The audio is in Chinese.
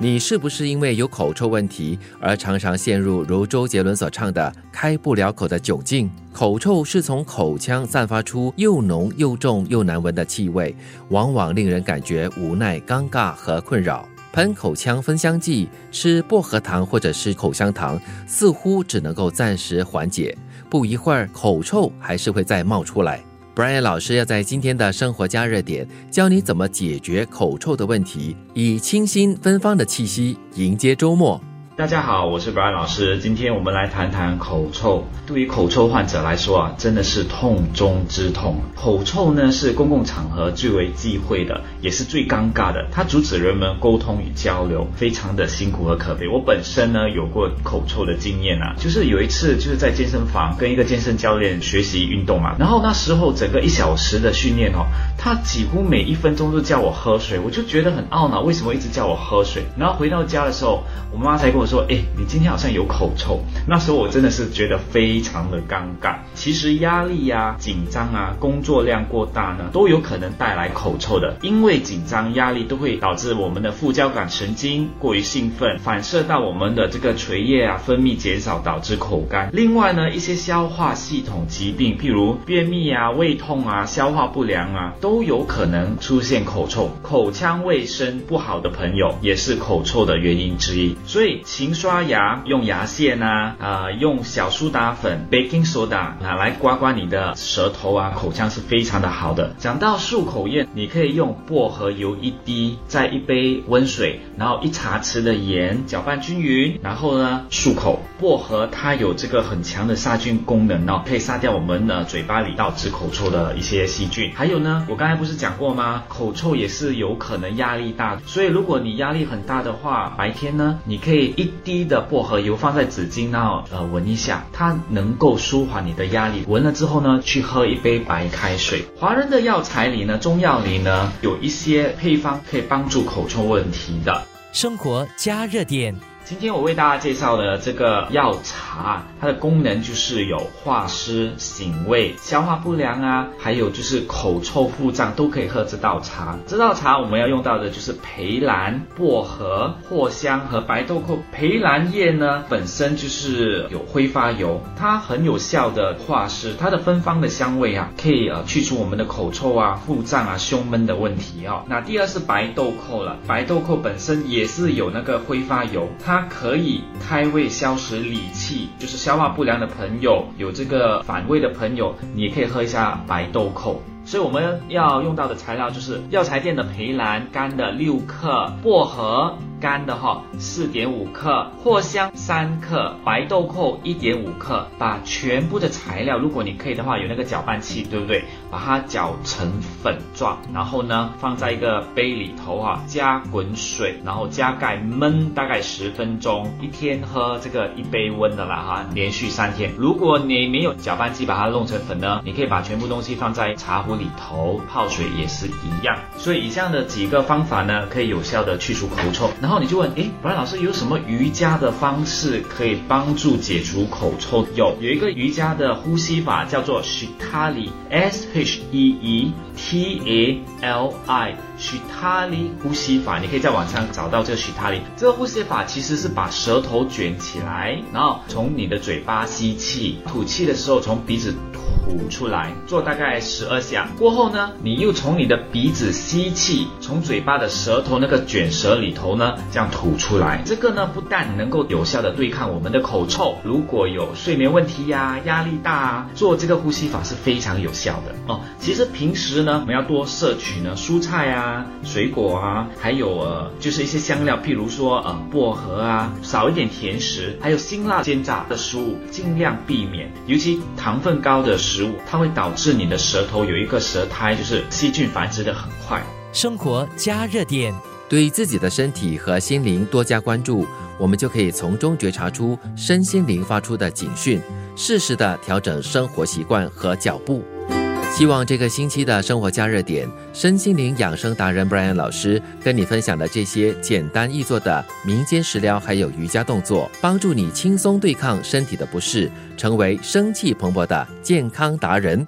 你是不是因为有口臭问题而常常陷入如周杰伦所唱的“开不了口”的窘境？口臭是从口腔散发出又浓又重又难闻的气味，往往令人感觉无奈、尴尬和困扰。喷口腔芬香剂、吃薄荷糖或者是口香糖，似乎只能够暂时缓解，不一会儿口臭还是会再冒出来。Brian 老师要在今天的生活加热点教你怎么解决口臭的问题，以清新芬芳的气息迎接周末。大家好，我是 Brian 老师。今天我们来谈谈口臭。对于口臭患者来说啊，真的是痛中之痛。口臭呢是公共场合最为忌讳的，也是最尴尬的。它阻止人们沟通与交流，非常的辛苦和可悲。我本身呢有过口臭的经验啊，就是有一次就是在健身房跟一个健身教练学习运动嘛，然后那时候整个一小时的训练哦，他几乎每一分钟都叫我喝水，我就觉得很懊恼，为什么一直叫我喝水？然后回到家的时候，我妈才跟我。说，哎，你今天好像有口臭。那时候我真的是觉得非常的尴尬。其实压力呀、紧张啊、工作量过大呢，都有可能带来口臭的。因为紧张、压力都会导致我们的副交感神经过于兴奋，反射到我们的这个垂液啊，分泌减少，导致口干。另外呢，一些消化系统疾病，譬如便秘啊、胃痛啊、消化不良啊，都有可能出现口臭。口腔卫生不好的朋友，也是口臭的原因之一。所以。勤刷牙，用牙线啊，啊，用小苏打粉 （baking soda） 啊来刮刮你的舌头啊，口腔是非常的好的。讲到漱口液，你可以用薄荷油一滴，在一杯温水，然后一茶匙的盐，搅拌均匀，然后呢漱口。薄荷它有这个很强的杀菌功能哦，可以杀掉我们的嘴巴里导致口臭的一些细菌。还有呢，我刚才不是讲过吗？口臭也是有可能压力大，所以如果你压力很大的话，白天呢，你可以一滴的薄荷油放在纸巾那呃闻一下，它能够舒缓你的压力。闻了之后呢，去喝一杯白开水。华人的药材里呢，中药里呢，有一些配方可以帮助口臭问题的。生活加热点。今天我为大家介绍的这个药茶，它的功能就是有化湿、醒胃、消化不良啊，还有就是口臭腹胀都可以喝这道茶。这道茶我们要用到的就是培兰、薄荷、藿香和白豆蔻。培兰叶呢本身就是有挥发油，它很有效的化湿，它的芬芳的香味啊，可以呃去除我们的口臭啊、腹胀啊、胸闷的问题哦。那第二是白豆蔻了，白豆蔻本身也是有那个挥发油，它。它可以开胃消食理气，就是消化不良的朋友，有这个反胃的朋友，你也可以喝一下白豆蔻。所以我们要用到的材料就是药材店的培兰干的六克，薄荷。干的哈，四点五克，藿香三克，白豆蔻一点五克，把全部的材料，如果你可以的话，有那个搅拌器，对不对？把它搅成粉状，然后呢，放在一个杯里头哈，加滚水，然后加盖焖大概十分钟，一天喝这个一杯温的啦哈，连续三天。如果你没有搅拌机把它弄成粉呢，你可以把全部东西放在茶壶里头泡水也是一样。所以以上的几个方法呢，可以有效的去除口臭。那然后你就问，哎，布兰老师有什么瑜伽的方式可以帮助解除口臭？有，有一个瑜伽的呼吸法叫做 Shitali，S H E E T A L I，Shitali 呼吸法，你可以在网上找到这个 Shitali。这个呼吸法其实是把舌头卷起来，然后从你的嘴巴吸气，吐气的时候从鼻子。吐出来，做大概十二下。过后呢，你又从你的鼻子吸气，从嘴巴的舌头那个卷舌里头呢，这样吐出来。这个呢，不但能够有效的对抗我们的口臭，如果有睡眠问题呀、压力大啊，做这个呼吸法是非常有效的哦。其实平时呢，我们要多摄取呢蔬菜啊、水果啊，还有呃，就是一些香料，譬如说呃薄荷啊，少一点甜食，还有辛辣煎炸的食物，尽量避免，尤其糖分高的食。物它会导致你的舌头有一个舌苔，就是细菌繁殖的很快。生活加热点，对自己的身体和心灵多加关注，我们就可以从中觉察出身心灵发出的警讯，适时的调整生活习惯和脚步。希望这个星期的生活加热点，身心灵养生达人 Brian 老师跟你分享的这些简单易做的民间食疗，还有瑜伽动作，帮助你轻松对抗身体的不适，成为生气蓬勃的健康达人。